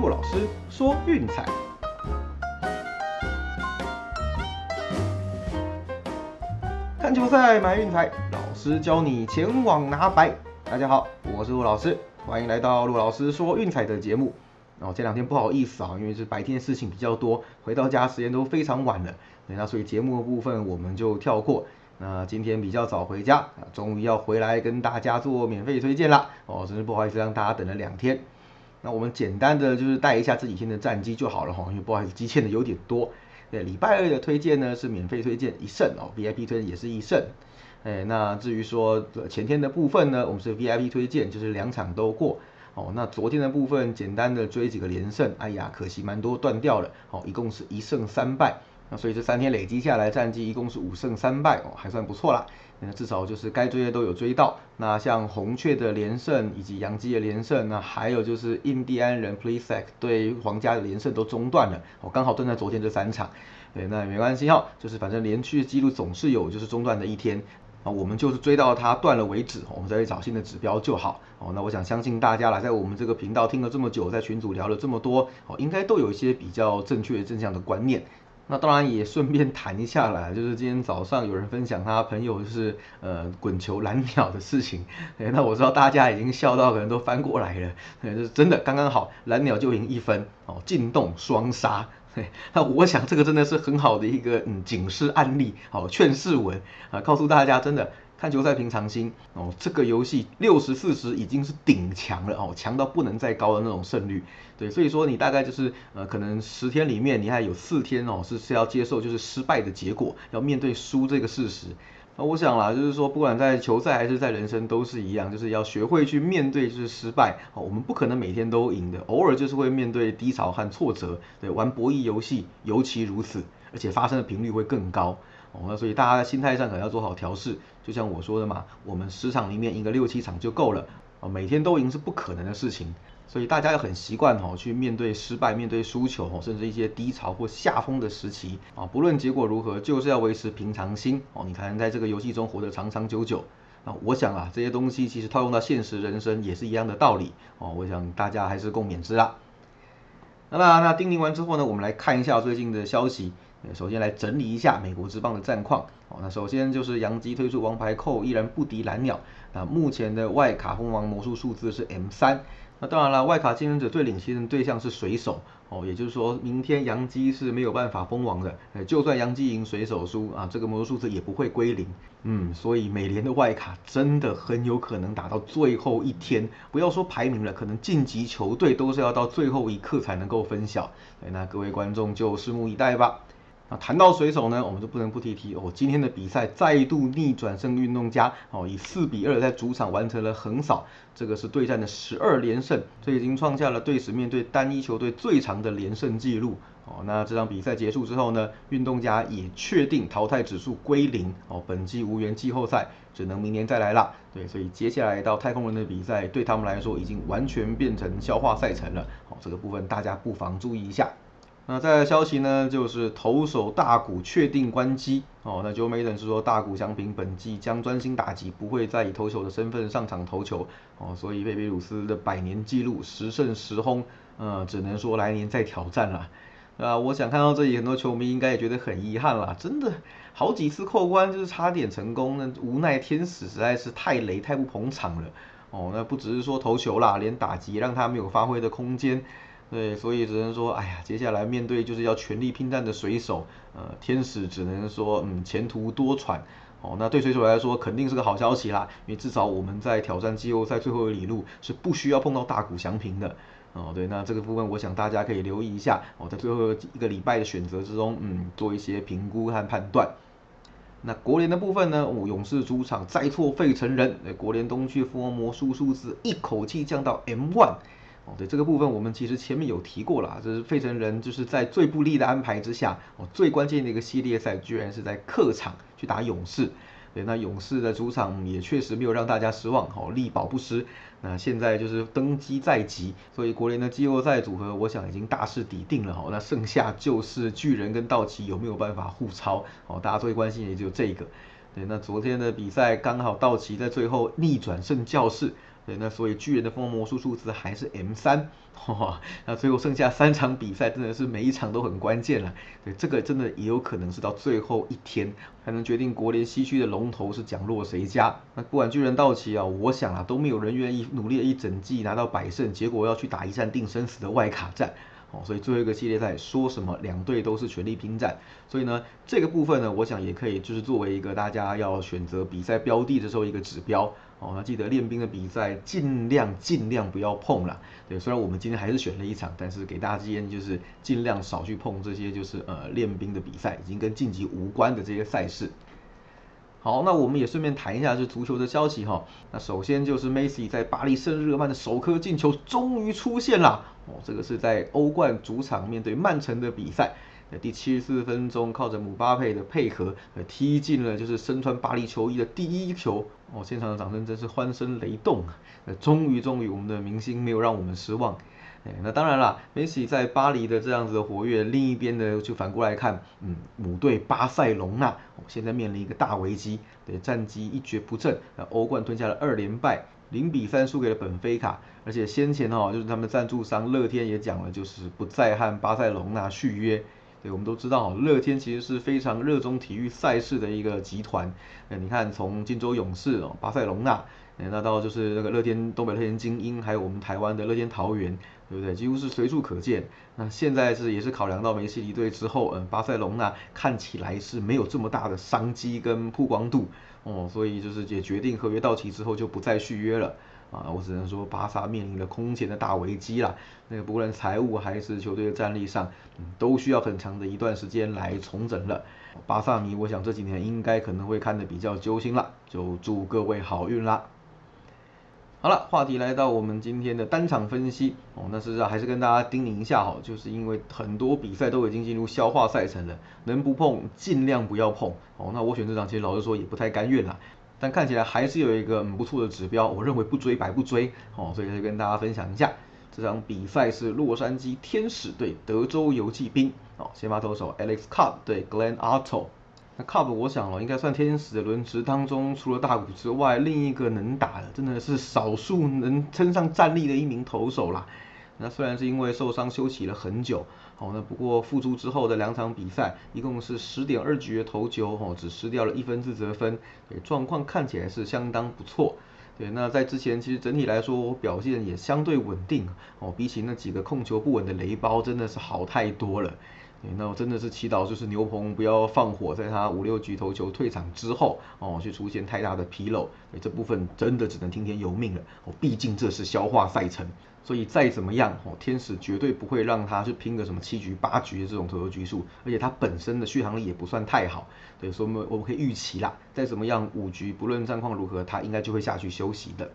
陆老师说运彩。看球赛买运彩，老师教你前往拿白。大家好，我是陆老师，欢迎来到陆老师说运彩的节目。然后这两天不好意思啊，因为是白天事情比较多，回到家时间都非常晚了，那所以节目的部分我们就跳过。那今天比较早回家，终于要回来跟大家做免费推荐啦。哦，真是不好意思让大家等了两天。那我们简单的就是带一下这几天的战绩就好了哈，因为不好意思，积欠的有点多。对，礼拜二的推荐呢是免费推荐一胜哦，VIP 推荐也是一胜。哎，那至于说前天的部分呢，我们是 VIP 推荐，就是两场都过。哦，那昨天的部分简单的追几个连胜，哎呀，可惜蛮多断掉了。哦，一共是一胜三败。那所以这三天累积下来战绩一共是五胜三败哦，还算不错啦。那至少就是该追的都有追到。那像红雀的连胜以及洋基的连胜，那还有就是印第安人 Plesac 对皇家的连胜都中断了。哦，刚好断在昨天这三场。对，那也没关系哈，就是反正连续记录总是有就是中断的一天。啊，我们就是追到它断了为止，我们再去找新的指标就好。哦，那我想相信大家啦，在我们这个频道听了这么久，在群组聊了这么多，哦，应该都有一些比较正确正向的观念。那当然也顺便谈一下啦，就是今天早上有人分享他朋友就是呃滚球蓝鸟的事情，那我知道大家已经笑到可能都翻过来了，就是真的刚刚好蓝鸟就赢一分哦，进洞双杀，那我想这个真的是很好的一个嗯警示案例，好劝世文啊，告诉大家真的。看球赛平常心哦，这个游戏六十四十已经是顶强了哦，强到不能再高的那种胜率。对，所以说你大概就是呃，可能十天里面你还有四天哦，是是要接受就是失败的结果，要面对输这个事实。那我想啦，就是说不管在球赛还是在人生都是一样，就是要学会去面对就是失败。哦，我们不可能每天都赢的，偶尔就是会面对低潮和挫折。对，玩博弈游戏尤其如此，而且发生的频率会更高。哦，那所以大家在心态上可能要做好调试，就像我说的嘛，我们十场里面赢个六七场就够了，啊，每天都赢是不可能的事情，所以大家要很习惯哈，去面对失败、面对输球哦，甚至一些低潮或下风的时期啊，不论结果如何，就是要维持平常心哦，你才能在这个游戏中活得长长久久。那，我想啊，这些东西其实套用到现实人生也是一样的道理哦，我想大家还是共勉之啦。那那那叮咛完之后呢，我们来看一下最近的消息。首先来整理一下美国之棒的战况。哦，那首先就是杨基推出王牌扣，依然不敌蓝鸟。那目前的外卡封王魔术数字是 M 三。那当然了，外卡竞争者最领先的对象是水手。哦，也就是说明天杨基是没有办法封王的。呃，就算杨基赢，水手输啊，这个魔术数字也不会归零。嗯，所以美联的外卡真的很有可能打到最后一天。不要说排名了，可能晋级球队都是要到最后一刻才能够分晓。那各位观众就拭目以待吧。那谈到水手呢，我们就不能不提提哦。今天的比赛再度逆转胜运动家哦，以四比二在主场完成了横扫，这个是对战的十二连胜，这已经创下了队史面对单一球队最长的连胜纪录哦。那这场比赛结束之后呢，运动家也确定淘汰指数归零哦，本季无缘季后赛，只能明年再来啦。对，所以接下来到太空人的比赛对他们来说已经完全变成消化赛程了。好，这个部分大家不妨注意一下。那再来消息呢，就是投手大谷确定关机哦。那 Joe Maddon 是说大谷翔平本季将专心打击，不会再以投手的身份上场投球哦。所以贝比鲁斯的百年纪录十胜十轰，呃，只能说来年再挑战了。啊，我想看到这里，很多球迷应该也觉得很遗憾啦，真的好几次扣关就是差点成功，那无奈天使实在是太雷太不捧场了哦。那不只是说投球啦，连打击让他没有发挥的空间。对，所以只能说，哎呀，接下来面对就是要全力拼战的水手，呃，天使只能说，嗯，前途多舛。哦，那对水手来说肯定是个好消息啦，因为至少我们在挑战季后赛最后的里路是不需要碰到大谷翔平的。哦，对，那这个部分我想大家可以留意一下。哦，在最后一个礼拜的选择之中，嗯，做一些评估和判断。那国联的部分呢？哦，勇士主场再挫费城人，国联东区富翁魔术数字一口气降到 M1。哦，对这个部分，我们其实前面有提过了，就是费城人就是在最不利的安排之下，哦，最关键的一个系列赛居然是在客场去打勇士。对，那勇士的主场也确实没有让大家失望，哦，力保不失。那现在就是登基在即，所以国联的季后赛组合，我想已经大势已定了，哦，那剩下就是巨人跟道奇有没有办法互超，哦，大家最关心也就这个。对，那昨天的比赛刚好道奇在最后逆转胜教士。那所以巨人的封魔术数字还是 M 三，那最后剩下三场比赛，真的是每一场都很关键了。对，这个真的也有可能是到最后一天才能决定国联西区的龙头是降落谁家。那不管巨人到期啊，我想啊都没有人愿意努力了一整季拿到百胜，结果要去打一战定生死的外卡战。哦，所以最后一个系列赛说什么两队都是全力拼战，所以呢，这个部分呢，我想也可以就是作为一个大家要选择比赛标的的时候一个指标。哦，那记得练兵的比赛尽量尽量不要碰了。对，虽然我们今天还是选了一场，但是给大家建议就是尽量少去碰这些就是呃练兵的比赛，已经跟晋级无关的这些赛事。好，那我们也顺便谈一下是足球的消息哈。那首先就是梅西在巴黎圣日耳曼的首颗进球终于出现了哦，这个是在欧冠主场面对曼城的比赛，在第七十四分钟靠着姆巴佩的配合，呃踢进了就是身穿巴黎球衣的第一球哦，现场的掌声真是欢声雷动啊！呃，终于终于我们的明星没有让我们失望。哎，那当然了，梅西在巴黎的这样子的活跃，另一边呢就反过来看，嗯，母队巴塞隆纳现在面临一个大危机，对，战绩一蹶不振，欧冠吞下了二连败，零比三输给了本菲卡，而且先前哦就是他们的赞助商乐天也讲了，就是不再和巴塞隆纳续约。对，我们都知道乐天其实是非常热衷体育赛事的一个集团。那你看，从金州勇士哦，巴塞隆纳，那到就是那个乐天东北乐天精英，还有我们台湾的乐天桃园。对不对？几乎是随处可见。那现在是也是考量到梅西离队之后，嗯，巴塞隆纳看起来是没有这么大的商机跟曝光度哦，所以就是也决定合约到期之后就不再续约了啊。我只能说巴萨面临了空前的大危机啦。那个不论财务还是球队的战力上，嗯，都需要很长的一段时间来重整了。巴萨迷，我想这几年应该可能会看得比较揪心了，就祝各位好运啦。好了，话题来到我们今天的单场分析哦，那实际上还是跟大家叮咛一下哈，就是因为很多比赛都已经进入消化赛程了，能不碰尽量不要碰哦。那我选这场其实老实说也不太甘愿啦，但看起来还是有一个很不错的指标，我认为不追白不追哦，所以就跟大家分享一下，这场比赛是洛杉矶天使对德州游骑兵哦，先发投手 Alex Cobb 对 Glenn Otto。那 Cup 我想了，应该算天使的轮值当中，除了大谷之外，另一个能打的，真的是少数能称上战力的一名投手啦。那虽然是因为受伤休息了很久，哦，那不过复出之后的两场比赛，一共是十点二局的投球，哦，只失掉了一分自责分，对，状况看起来是相当不错。对，那在之前其实整体来说表现也相对稳定，哦，比起那几个控球不稳的雷包，真的是好太多了。那我真的是祈祷，就是牛棚不要放火，在他五六局投球退场之后，哦，去出现太大的纰漏，这部分真的只能听天由命了。哦，毕竟这是消化赛程，所以再怎么样，哦，天使绝对不会让他去拼个什么七局八局的这种投球局数，而且他本身的续航力也不算太好，对，所以我们我们可以预期啦，再怎么样五局，不论战况如何，他应该就会下去休息的。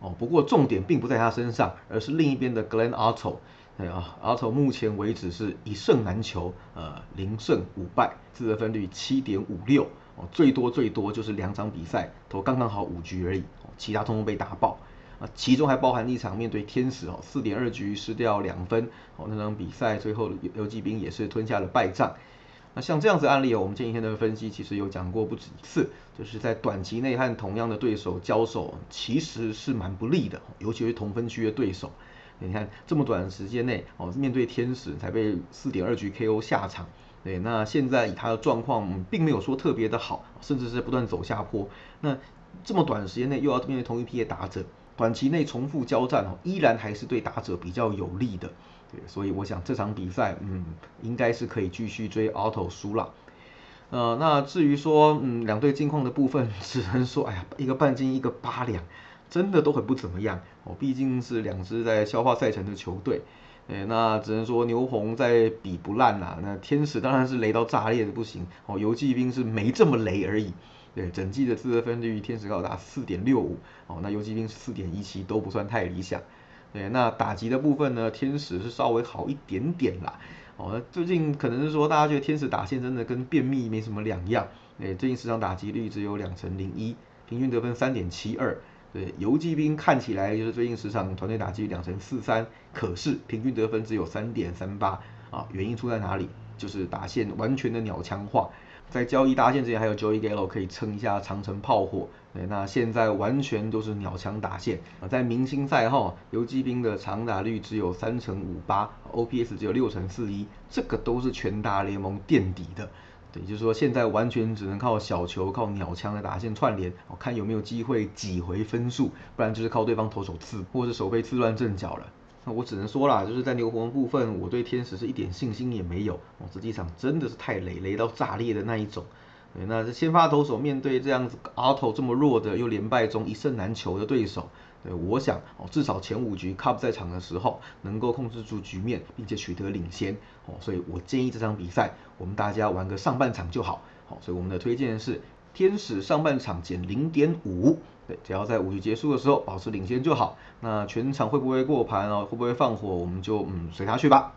哦，不过重点并不在他身上，而是另一边的 Glenn Otto。对啊，阿头目前为止是一胜难求，呃，零胜五败，自得分率七点五六，哦，最多最多就是两场比赛投刚刚好五局而已，其他通通被打爆，啊，其中还包含一场面对天使哦，四点二局失掉两分，哦，那场比赛最后游击兵也是吞下了败仗。那像这样子案例哦，我们前几天的分析其实有讲过不止一次，就是在短期内和同样的对手交手，其实是蛮不利的，尤其是同分区的对手。你看这么短的时间内哦，面对天使才被四点二局 KO 下场，对，那现在以他的状况并没有说特别的好，甚至是不断走下坡。那这么短的时间内又要面对同一批的打者，短期内重复交战哦，依然还是对打者比较有利的。对，所以我想这场比赛，嗯，应该是可以继续追 Auto 输了。呃，那至于说，嗯，两队近况的部分，只能说，哎呀，一个半斤，一个八两。真的都很不怎么样哦，毕竟是两支在消化赛程的球队，诶，那只能说牛棚在比不烂啦。那天使当然是雷到炸裂的不行哦，游击兵是没这么雷而已。对，整季的自得分率天使高达四点六五哦，那游击兵四点一七都不算太理想。对，那打击的部分呢，天使是稍微好一点点啦。哦，那最近可能是说大家觉得天使打线真的跟便秘没什么两样。诶，最近十场打击率只有两成零一，平均得分三点七二。对游击兵看起来就是最近十场团队打击两成四三，可是平均得分只有三点三八啊，原因出在哪里？就是打线完全的鸟枪化，在交易搭线之前还有 Joey Gallo 可以撑一下长城炮火，对，那现在完全都是鸟枪打线啊，在明星赛后，游击兵的长打率只有三成五八，OPS 只有六成四一，这个都是全大联盟垫底的。对，就是说现在完全只能靠小球、靠鸟枪来打线串联，看有没有机会挤回分数，不然就是靠对方投手刺或者手背刺乱阵脚了。那我只能说啦，就是在牛棚部分，我对天使是一点信心也没有。哦，这几场真的是太雷雷到炸裂的那一种。那这先发投手面对这样子 auto 这么弱的又连败中一胜难求的对手，对，我想哦，至少前五局 Cup 在场的时候能够控制住局面，并且取得领先。哦，所以我建议这场比赛我们大家玩个上半场就好。好，所以我们的推荐是天使上半场减零点五。对，只要在五局结束的时候保持领先就好。那全场会不会过盘哦？会不会放火？我们就嗯随他去吧。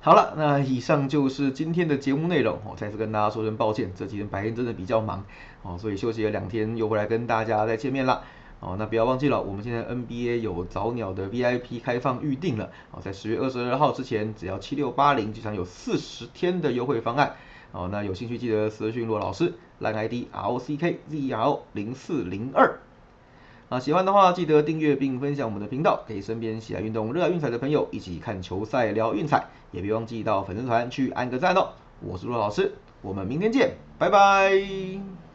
好了，那以上就是今天的节目内容。我再次跟大家说声抱歉，这几天白天真的比较忙哦，所以休息了两天，又回来跟大家再见面了。哦，那不要忘记了，我们现在 NBA 有早鸟的 VIP 开放预定了。哦，在十月二十二号之前，只要七六八零，就享有四十天的优惠方案。哦，那有兴趣记得私讯骆老师，line ID R O C K Z R O 零四零二。啊，喜欢的话记得订阅并分享我们的频道，给身边喜爱运动、热爱运彩的朋友一起看球赛聊运彩，也别忘记到粉丝团去按个赞哦。我是陆老师，我们明天见，拜拜。